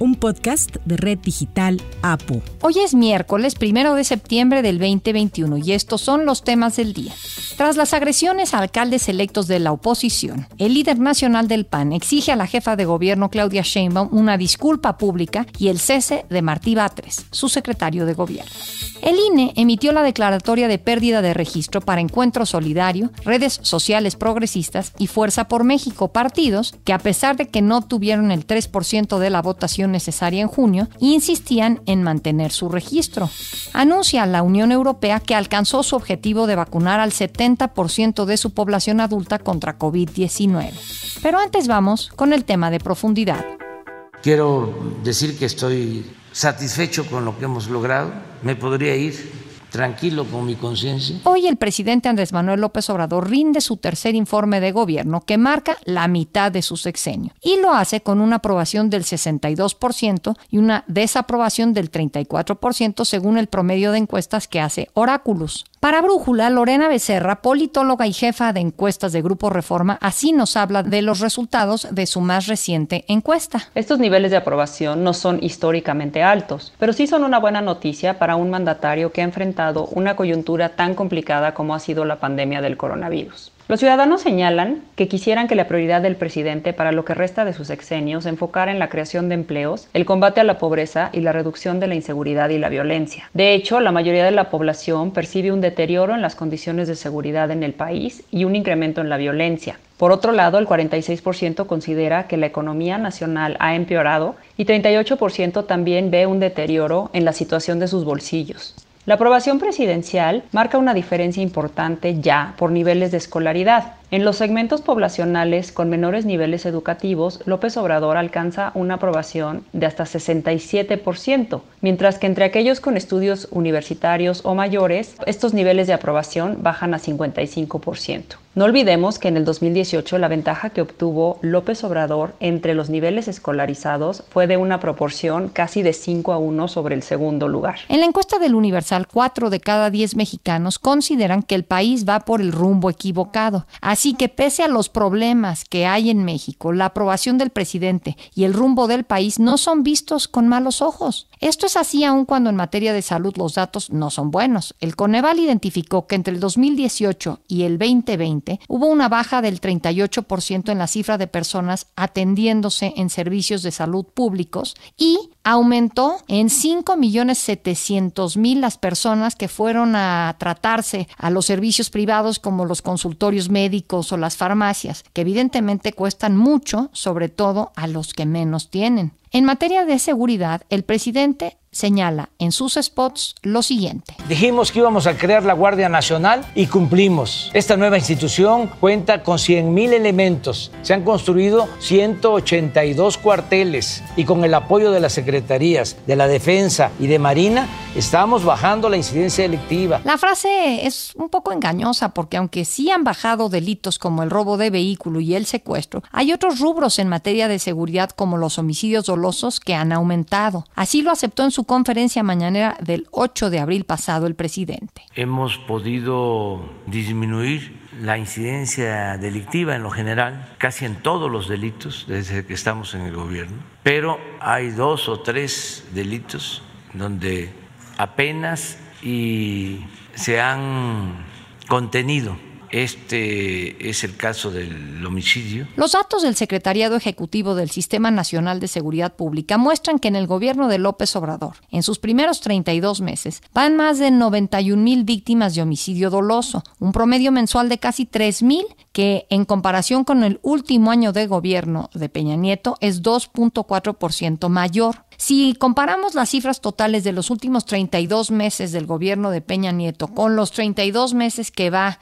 un podcast de Red Digital APU. Hoy es miércoles primero de septiembre del 2021 y estos son los temas del día. Tras las agresiones a alcaldes electos de la oposición, el líder nacional del PAN exige a la jefa de gobierno Claudia Sheinbaum una disculpa pública y el cese de Martí Batres, su secretario de gobierno. El INE emitió la declaratoria de pérdida de registro para Encuentro Solidario, redes sociales progresistas y Fuerza por México, partidos que a pesar de que no tuvieron el 3% de la votación necesaria en junio, insistían en mantener su registro. Anuncia la Unión Europea que alcanzó su objetivo de vacunar al 70% de su población adulta contra COVID-19. Pero antes vamos con el tema de profundidad. Quiero decir que estoy satisfecho con lo que hemos logrado. Me podría ir tranquilo con mi conciencia. Hoy el presidente Andrés Manuel López Obrador rinde su tercer informe de gobierno que marca la mitad de su sexenio y lo hace con una aprobación del 62% y una desaprobación del 34% según el promedio de encuestas que hace Oráculos. Para Brújula, Lorena Becerra, politóloga y jefa de encuestas de Grupo Reforma, así nos habla de los resultados de su más reciente encuesta. Estos niveles de aprobación no son históricamente altos, pero sí son una buena noticia para un mandatario que ha enfrentado una coyuntura tan complicada como ha sido la pandemia del coronavirus. Los ciudadanos señalan que quisieran que la prioridad del presidente para lo que resta de sus sexenios se enfocara en la creación de empleos, el combate a la pobreza y la reducción de la inseguridad y la violencia. De hecho, la mayoría de la población percibe un deterioro en las condiciones de seguridad en el país y un incremento en la violencia. Por otro lado, el 46% considera que la economía nacional ha empeorado y 38% también ve un deterioro en la situación de sus bolsillos. La aprobación presidencial marca una diferencia importante ya por niveles de escolaridad. En los segmentos poblacionales con menores niveles educativos, López Obrador alcanza una aprobación de hasta 67%, mientras que entre aquellos con estudios universitarios o mayores, estos niveles de aprobación bajan a 55%. No olvidemos que en el 2018 la ventaja que obtuvo López Obrador entre los niveles escolarizados fue de una proporción casi de 5 a 1 sobre el segundo lugar. En la encuesta del Universal, 4 de cada 10 mexicanos consideran que el país va por el rumbo equivocado. Así que pese a los problemas que hay en México, la aprobación del presidente y el rumbo del país no son vistos con malos ojos. Esto es así aun cuando en materia de salud los datos no son buenos. El Coneval identificó que entre el 2018 y el 2020 hubo una baja del 38% en la cifra de personas atendiéndose en servicios de salud públicos y aumentó en 5.700.000 las personas que fueron a tratarse a los servicios privados como los consultorios médicos o las farmacias, que evidentemente cuestan mucho, sobre todo a los que menos tienen. En materia de seguridad, el presidente señala en sus spots lo siguiente. Dijimos que íbamos a crear la Guardia Nacional y cumplimos. Esta nueva institución cuenta con 100.000 elementos. Se han construido 182 cuarteles y con el apoyo de las secretarías de la Defensa y de Marina estamos bajando la incidencia delictiva. La frase es un poco engañosa porque aunque sí han bajado delitos como el robo de vehículo y el secuestro, hay otros rubros en materia de seguridad como los homicidios dolosos que han aumentado. Así lo aceptó en su conferencia mañanera del 8 de abril pasado el presidente. Hemos podido disminuir la incidencia delictiva en lo general, casi en todos los delitos desde que estamos en el gobierno, pero hay dos o tres delitos donde apenas y se han contenido este es el caso del homicidio. Los datos del Secretariado Ejecutivo del Sistema Nacional de Seguridad Pública muestran que en el gobierno de López Obrador, en sus primeros 32 meses, van más de 91 mil víctimas de homicidio doloso, un promedio mensual de casi 3 mil, que en comparación con el último año de gobierno de Peña Nieto es 2.4% mayor. Si comparamos las cifras totales de los últimos 32 meses del gobierno de Peña Nieto con los 32 meses que va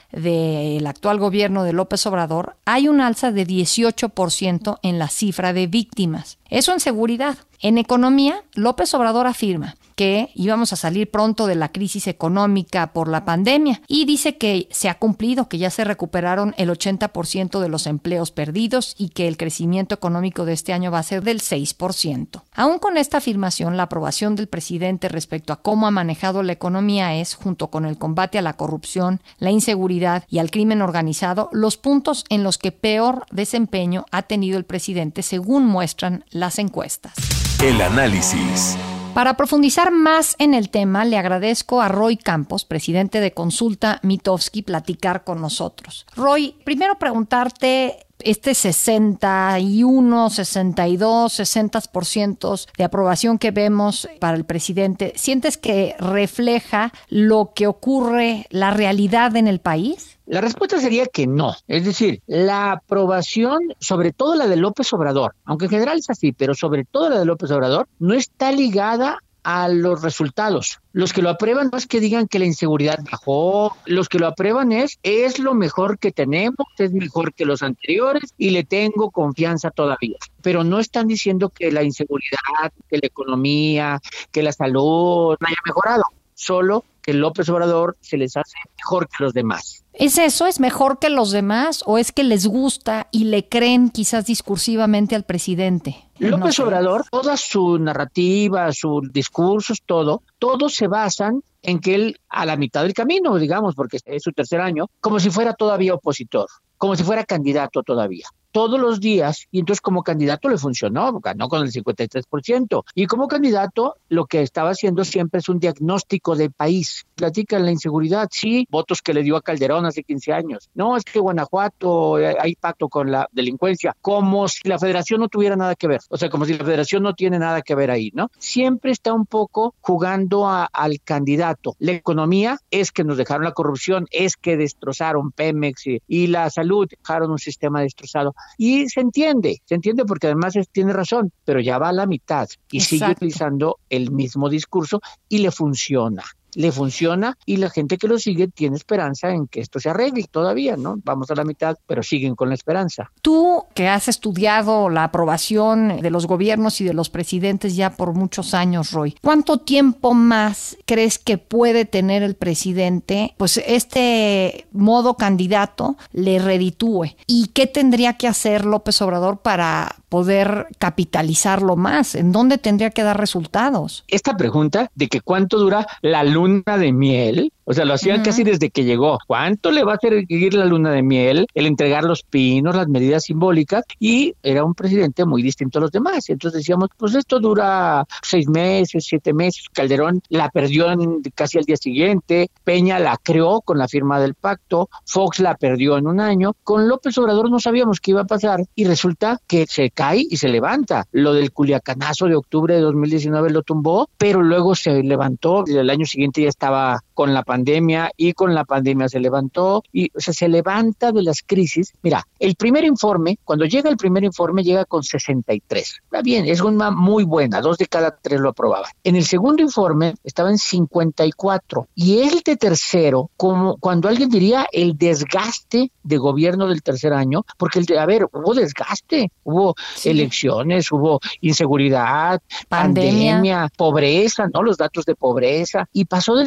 del actual gobierno de López Obrador, hay un alza de 18% en la cifra de víctimas. Eso en seguridad. En economía, López Obrador afirma que íbamos a salir pronto de la crisis económica por la pandemia y dice que se ha cumplido, que ya se recuperaron el 80% de los empleos perdidos y que el crecimiento económico de este año va a ser del 6%. Aún con esta afirmación, la aprobación del presidente respecto a cómo ha manejado la economía es, junto con el combate a la corrupción, la inseguridad y al crimen organizado, los puntos en los que peor desempeño ha tenido el presidente según muestran las encuestas. El análisis. Para profundizar más en el tema, le agradezco a Roy Campos, presidente de Consulta Mitofsky, platicar con nosotros. Roy, primero preguntarte este 61, 62, 60% de aprobación que vemos para el presidente, ¿sientes que refleja lo que ocurre, la realidad en el país? La respuesta sería que no. Es decir, la aprobación, sobre todo la de López Obrador, aunque en general es así, pero sobre todo la de López Obrador, no está ligada a los resultados. Los que lo aprueban no es que digan que la inseguridad bajó, los que lo aprueban es, es lo mejor que tenemos, es mejor que los anteriores y le tengo confianza todavía. Pero no están diciendo que la inseguridad, que la economía, que la salud no haya mejorado, solo que López Obrador se les hace mejor que los demás. ¿Es eso? ¿Es mejor que los demás? ¿O es que les gusta y le creen quizás discursivamente al presidente? López Obrador, toda su narrativa, sus discursos, todo, todos se basan en que él a la mitad del camino, digamos, porque es su tercer año, como si fuera todavía opositor, como si fuera candidato todavía todos los días y entonces como candidato le funcionó, ganó con el 53%. Y como candidato lo que estaba haciendo siempre es un diagnóstico del país. Platican la inseguridad, sí, votos que le dio a Calderón hace 15 años. No, es que Guanajuato eh, hay pacto con la delincuencia, como si la federación no tuviera nada que ver, o sea, como si la federación no tiene nada que ver ahí, ¿no? Siempre está un poco jugando al candidato. La economía es que nos dejaron la corrupción, es que destrozaron Pemex y, y la salud, dejaron un sistema destrozado. Y se entiende, se entiende porque además tiene razón, pero ya va a la mitad y sigue utilizando el mismo discurso y le funciona le funciona y la gente que lo sigue tiene esperanza en que esto se arregle todavía, ¿no? Vamos a la mitad, pero siguen con la esperanza. Tú que has estudiado la aprobación de los gobiernos y de los presidentes ya por muchos años, Roy, ¿cuánto tiempo más crees que puede tener el presidente? Pues este modo candidato le reditúe. ¿Y qué tendría que hacer López Obrador para poder capitalizarlo más? ¿En dónde tendría que dar resultados? Esta pregunta de que cuánto dura la luna de miel o sea, lo hacían casi desde que llegó. ¿Cuánto le va a seguir la luna de miel? El entregar los pinos, las medidas simbólicas. Y era un presidente muy distinto a los demás. Entonces decíamos, pues esto dura seis meses, siete meses. Calderón la perdió en, casi al día siguiente. Peña la creó con la firma del pacto. Fox la perdió en un año. Con López Obrador no sabíamos qué iba a pasar. Y resulta que se cae y se levanta. Lo del culiacanazo de octubre de 2019 lo tumbó, pero luego se levantó. Y el año siguiente ya estaba con la pandemia y con la pandemia se levantó y o sea, se levanta de las crisis. Mira, el primer informe, cuando llega el primer informe, llega con 63. Está bien, es una muy buena, dos de cada tres lo aprobaban. En el segundo informe estaba en 54 y el de tercero, como cuando alguien diría el desgaste de gobierno del tercer año, porque el de, a ver, hubo desgaste, hubo elecciones, hubo inseguridad, pandemia. pandemia, pobreza, ¿no? Los datos de pobreza y pasó del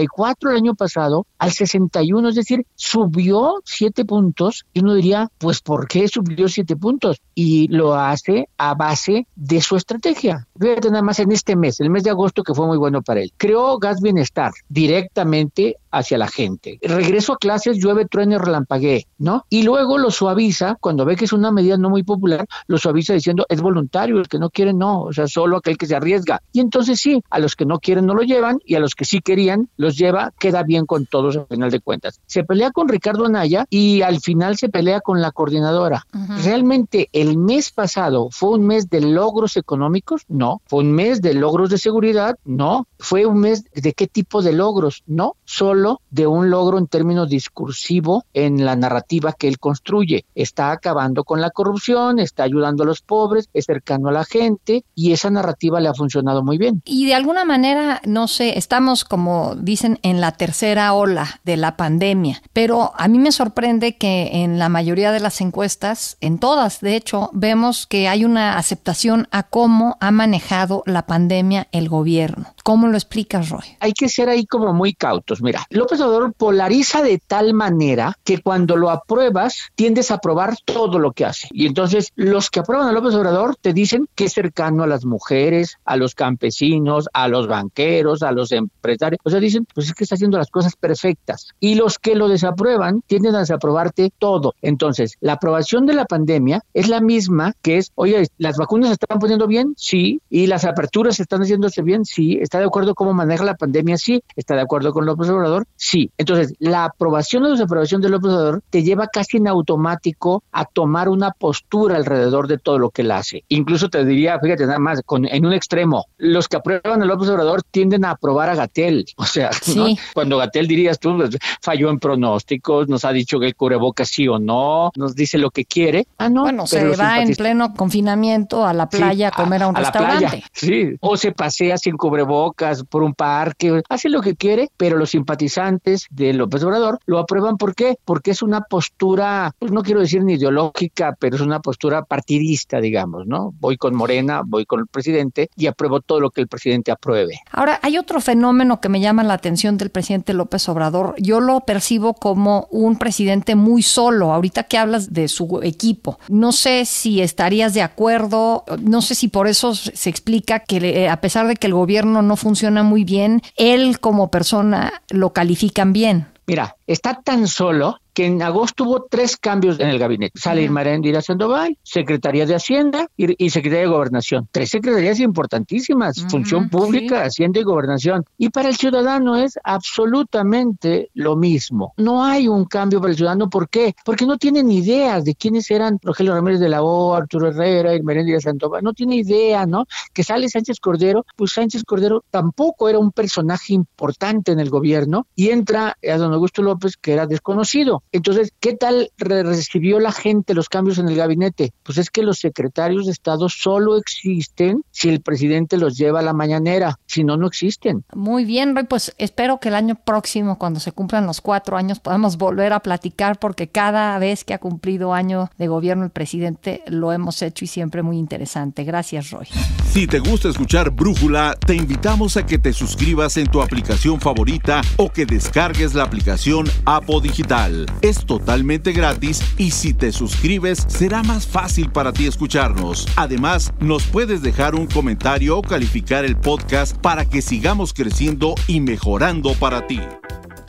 50 el año pasado al 61, es decir, subió siete puntos y uno diría, pues ¿por qué subió siete puntos? Y lo hace a base de su estrategia. Fíjate nada más en este mes, el mes de agosto que fue muy bueno para él. Creó Gas Bienestar directamente hacia la gente. Regreso a clases, llueve, truene, relampaguee, ¿no? Y luego lo suaviza, cuando ve que es una medida no muy popular, lo suaviza diciendo es voluntario, el que no quiere no, o sea, solo aquel que se arriesga. Y entonces sí, a los que no quieren no lo llevan y a los que sí querían los lleva, queda bien con todos al final de cuentas. Se pelea con Ricardo Anaya y al final se pelea con la coordinadora. ¿Realmente el mes pasado fue un mes de logros económicos? No. ¿Fue un mes de logros de seguridad? No. ¿Fue un mes de qué tipo de logros? No. Solo de un logro en términos discursivo en la narrativa que él construye. Está acabando con la corrupción, está ayudando a los pobres, es cercano a la gente y esa narrativa le ha funcionado muy bien. Y de alguna manera, no sé, estamos como dicen en la tercera ola de la pandemia, pero a mí me sorprende que en la mayoría de las encuestas, en todas de hecho, vemos que hay una aceptación a cómo ha manejado la pandemia el gobierno. ¿Cómo lo explicas, Roy? Hay que ser ahí como muy cautos. Mira, López Obrador polariza de tal manera que cuando lo apruebas, tiendes a aprobar todo lo que hace. Y entonces los que aprueban a López Obrador te dicen que es cercano a las mujeres, a los campesinos, a los banqueros, a los empresarios. O sea, dicen, pues es que está haciendo las cosas perfectas. Y los que lo desaprueban tienden a desaprobarte todo. Entonces, la aprobación de la pandemia es la misma que es, oye, ¿las vacunas se están poniendo bien? Sí. ¿Y las aperturas se están haciéndose bien? Sí. ¿Está de acuerdo cómo maneja la pandemia? Sí. ¿Está de acuerdo con López Obrador? Sí. Entonces, la aprobación o desaprobación de López Obrador te lleva casi en automático a tomar una postura alrededor de todo lo que él hace. Incluso te diría, fíjate nada más, con, en un extremo, los que aprueban a López Obrador tienden a aprobar a Gatel. O sea, cuando Gatel dirías tú, pues, falló en pronósticos, nos ha dicho que el cubreboca sí o no, nos dice lo que quiere. Ah, no. Bueno, se va en pleno confinamiento a la playa a comer a, un restaurante. sí, o se pasea sin por un parque, hace lo que quiere, pero los simpatizantes de López Obrador lo aprueban. ¿Por qué? Porque es una postura, pues no quiero decir ni ideológica, pero es una postura partidista, digamos, ¿no? Voy con Morena, voy con el presidente y apruebo todo lo que el presidente apruebe. Ahora, hay otro fenómeno que me llama la atención del presidente López Obrador. Yo lo percibo como un presidente muy solo. Ahorita que hablas de su equipo, no sé si estarías de acuerdo, no sé si por eso se explica que eh, a pesar de que el gobierno no funciona muy bien, él como persona lo califican bien. Mira, está tan solo que en agosto hubo tres cambios en el gabinete. Sale Irma Irma Sandoval, Secretaría de Hacienda y, Secretaría de Gobernación. Tres secretarías importantísimas, función pública, Hacienda y Gobernación. Y para el ciudadano es absolutamente lo mismo. No hay un cambio para el ciudadano. ¿Por qué? Porque no tienen ideas de quiénes eran Rogelio Ramírez de la O, Arturo Herrera, Irma Irma Sandoval. No tiene idea, ¿no? Que sale Sánchez Cordero, pues Sánchez Cordero tampoco era un personaje importante en el gobierno y entra a don Augusto López, que era desconocido. Entonces, ¿qué tal recibió la gente los cambios en el gabinete? Pues es que los secretarios de Estado solo existen si el presidente los lleva a la mañanera, si no, no existen. Muy bien, Roy, pues espero que el año próximo, cuando se cumplan los cuatro años, podamos volver a platicar porque cada vez que ha cumplido año de gobierno el presidente lo hemos hecho y siempre muy interesante. Gracias, Roy. Si te gusta escuchar Brújula, te invitamos a que te suscribas en tu aplicación favorita o que descargues la aplicación Apo Digital. Es totalmente gratis y si te suscribes será más fácil para ti escucharnos. Además, nos puedes dejar un comentario o calificar el podcast para que sigamos creciendo y mejorando para ti.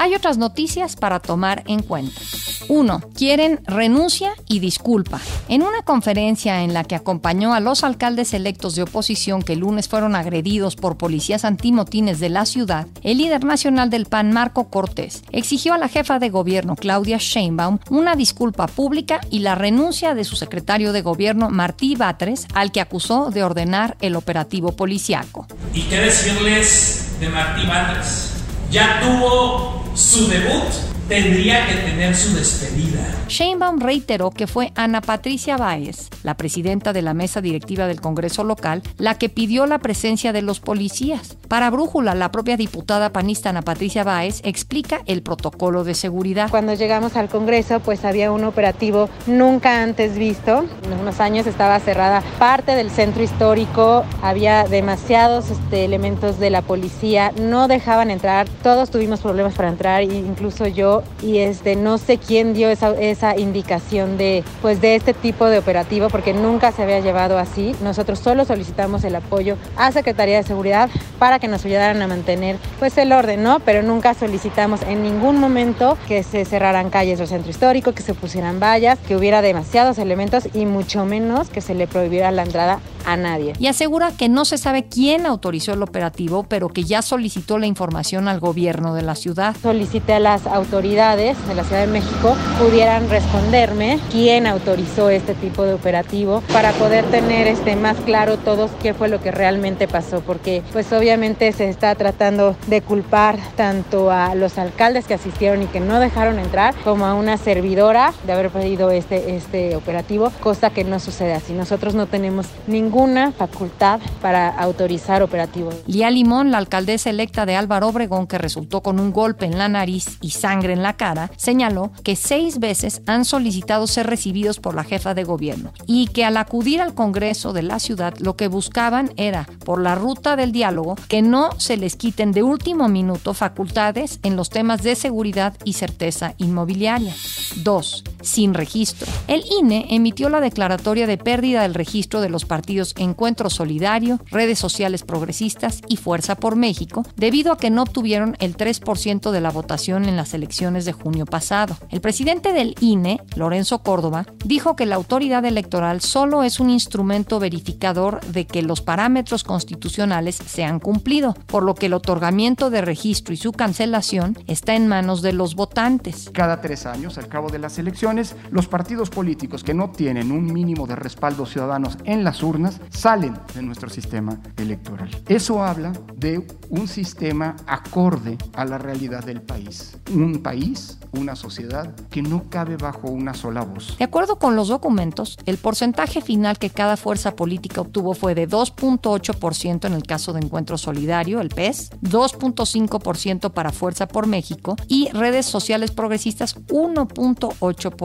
Hay otras noticias para tomar en cuenta. 1. Quieren renuncia y disculpa. En una conferencia en la que acompañó a los alcaldes electos de oposición que el lunes fueron agredidos por policías antimotines de la ciudad, el líder nacional del PAN, Marco Cortés, exigió a la jefa de gobierno, Claudia Sheinbaum, una disculpa pública y la renuncia de su secretario de gobierno, Martí Batres, al que acusó de ordenar el operativo policiaco. ¿Y qué decirles de Martí Batres? Ya tuvo su debut tendría que tener su despedida. Sheinbaum reiteró que fue Ana Patricia Báez, la presidenta de la mesa directiva del Congreso local, la que pidió la presencia de los policías. Para Brújula, la propia diputada panista Ana Patricia Báez explica el protocolo de seguridad. Cuando llegamos al Congreso, pues había un operativo nunca antes visto. En unos años estaba cerrada parte del centro histórico, había demasiados este, elementos de la policía, no dejaban entrar, todos tuvimos problemas para entrar, incluso yo y este no sé quién dio esa, esa indicación de pues de este tipo de operativo porque nunca se había llevado así. Nosotros solo solicitamos el apoyo a Secretaría de Seguridad para que nos ayudaran a mantener pues el orden, ¿no? Pero nunca solicitamos en ningún momento que se cerraran calles del centro histórico, que se pusieran vallas, que hubiera demasiados elementos y mucho menos que se le prohibiera la entrada a nadie. Y asegura que no se sabe quién autorizó el operativo, pero que ya solicitó la información al gobierno de la ciudad. Solicité a las autoridades de la Ciudad de México pudieran responderme quién autorizó este tipo de operativo para poder tener este más claro todos qué fue lo que realmente pasó, porque pues obviamente se está tratando de culpar tanto a los alcaldes que asistieron y que no dejaron entrar, como a una servidora de haber pedido este, este operativo, cosa que no sucede así. Nosotros no tenemos ningún ninguna facultad para autorizar operativos. Lía Limón, la alcaldesa electa de Álvaro Obregón, que resultó con un golpe en la nariz y sangre en la cara, señaló que seis veces han solicitado ser recibidos por la jefa de gobierno y que al acudir al Congreso de la ciudad lo que buscaban era, por la ruta del diálogo, que no se les quiten de último minuto facultades en los temas de seguridad y certeza inmobiliaria. 2. Sin registro. El INE emitió la declaratoria de pérdida del registro de los partidos Encuentro Solidario, Redes Sociales Progresistas y Fuerza por México, debido a que no obtuvieron el 3% de la votación en las elecciones de junio pasado. El presidente del INE, Lorenzo Córdoba, dijo que la autoridad electoral solo es un instrumento verificador de que los parámetros constitucionales se han cumplido, por lo que el otorgamiento de registro y su cancelación está en manos de los votantes. Cada tres años, al cabo de las elecciones, los partidos políticos que no tienen un mínimo de respaldo ciudadanos en las urnas salen de nuestro sistema electoral. Eso habla de un sistema acorde a la realidad del país. Un país, una sociedad que no cabe bajo una sola voz. De acuerdo con los documentos, el porcentaje final que cada fuerza política obtuvo fue de 2.8% en el caso de Encuentro Solidario, el PES, 2.5% para Fuerza por México y redes sociales progresistas 1.8%.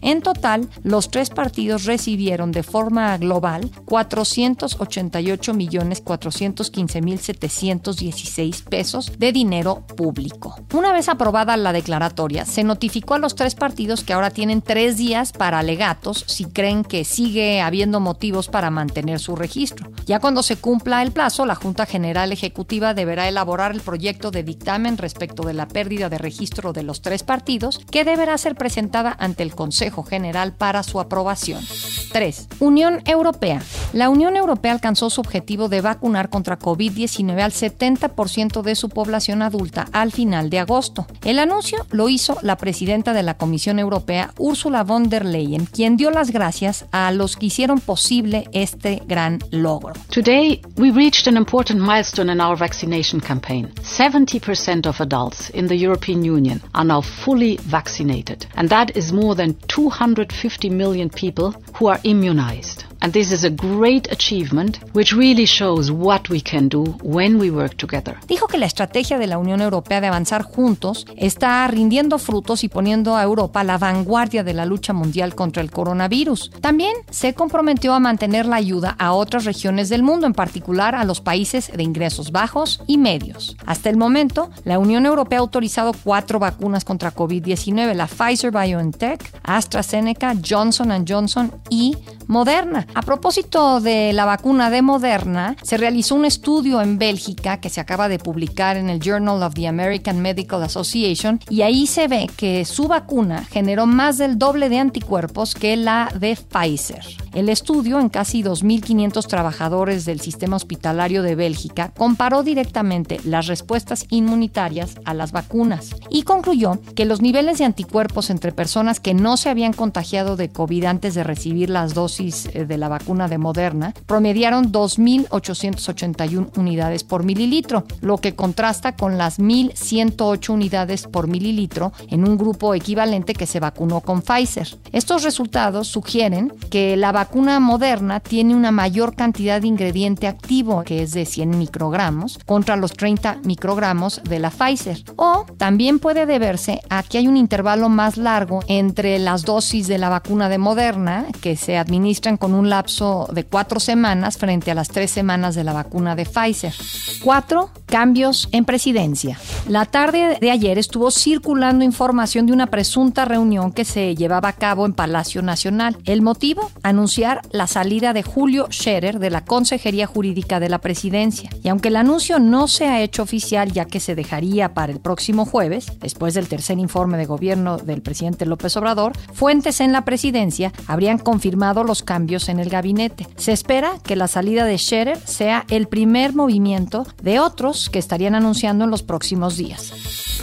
En total, los tres partidos recibieron de forma global 488.415.716 pesos de dinero público. Una vez aprobada la declaratoria, se notificó a los tres partidos que ahora tienen tres días para alegatos si creen que sigue habiendo motivos para mantener su registro. Ya cuando se cumpla el plazo, la Junta General Ejecutiva deberá elaborar el proyecto de dictamen respecto de la pérdida de registro de los tres partidos, que deberá ser presentada ante el Consejo General para su aprobación. 3. Unión Europea. La Unión Europea alcanzó su objetivo de vacunar contra COVID-19 al 70% de su población adulta al final de agosto. El anuncio lo hizo la presidenta de la Comisión Europea, Ursula von der Leyen, quien dio las gracias a los que hicieron posible este gran logro. Today, we reached an important milestone in our vaccination campaign. 70% of adults in the European Union are now fully vaccinated, and that is more than 250 million people who are immunized. And this is a great achievement which really shows what we can do when we work together. Dijo que la estrategia de la Unión Europea de avanzar juntos está rindiendo frutos y poniendo a Europa a la vanguardia de la lucha mundial contra el coronavirus. También se comprometió a mantener la ayuda a otras regiones del mundo, en particular a los países de ingresos bajos y medios. Hasta el momento, la Unión Europea ha autorizado cuatro vacunas contra COVID-19, la Pfizer BioNTech, AstraZeneca, Johnson Johnson y Moderna. A propósito de la vacuna de Moderna, se realizó un estudio en Bélgica que se acaba de publicar en el Journal of the American Medical Association y ahí se ve que su vacuna generó más del doble de anticuerpos que la de Pfizer. El estudio, en casi 2.500 trabajadores del sistema hospitalario de Bélgica, comparó directamente las respuestas inmunitarias a las vacunas y concluyó que los niveles de anticuerpos entre personas que no se habían contagiado de COVID antes de recibir las dosis de la vacuna de Moderna promediaron 2.881 unidades por mililitro, lo que contrasta con las 1.108 unidades por mililitro en un grupo equivalente que se vacunó con Pfizer. Estos resultados sugieren que la vacuna Moderna tiene una mayor cantidad de ingrediente activo, que es de 100 microgramos, contra los 30 microgramos de la Pfizer. O también puede deberse a que hay un intervalo más largo entre las dosis de la vacuna de Moderna, que se administra con lapso de cuatro semanas frente a las tres semanas de la vacuna de Pfizer. Cuatro, cambios en presidencia. La tarde de ayer estuvo circulando información de una presunta reunión que se llevaba a cabo en Palacio Nacional. El motivo, anunciar la salida de Julio Scherer de la Consejería Jurídica de la Presidencia. Y aunque el anuncio no se ha hecho oficial ya que se dejaría para el próximo jueves, después del tercer informe de gobierno del presidente López Obrador, fuentes en la presidencia habrían confirmado los cambios en el gabinete. Se espera que la salida de Scherer sea el primer movimiento de otros que estarían anunciando en los próximos días.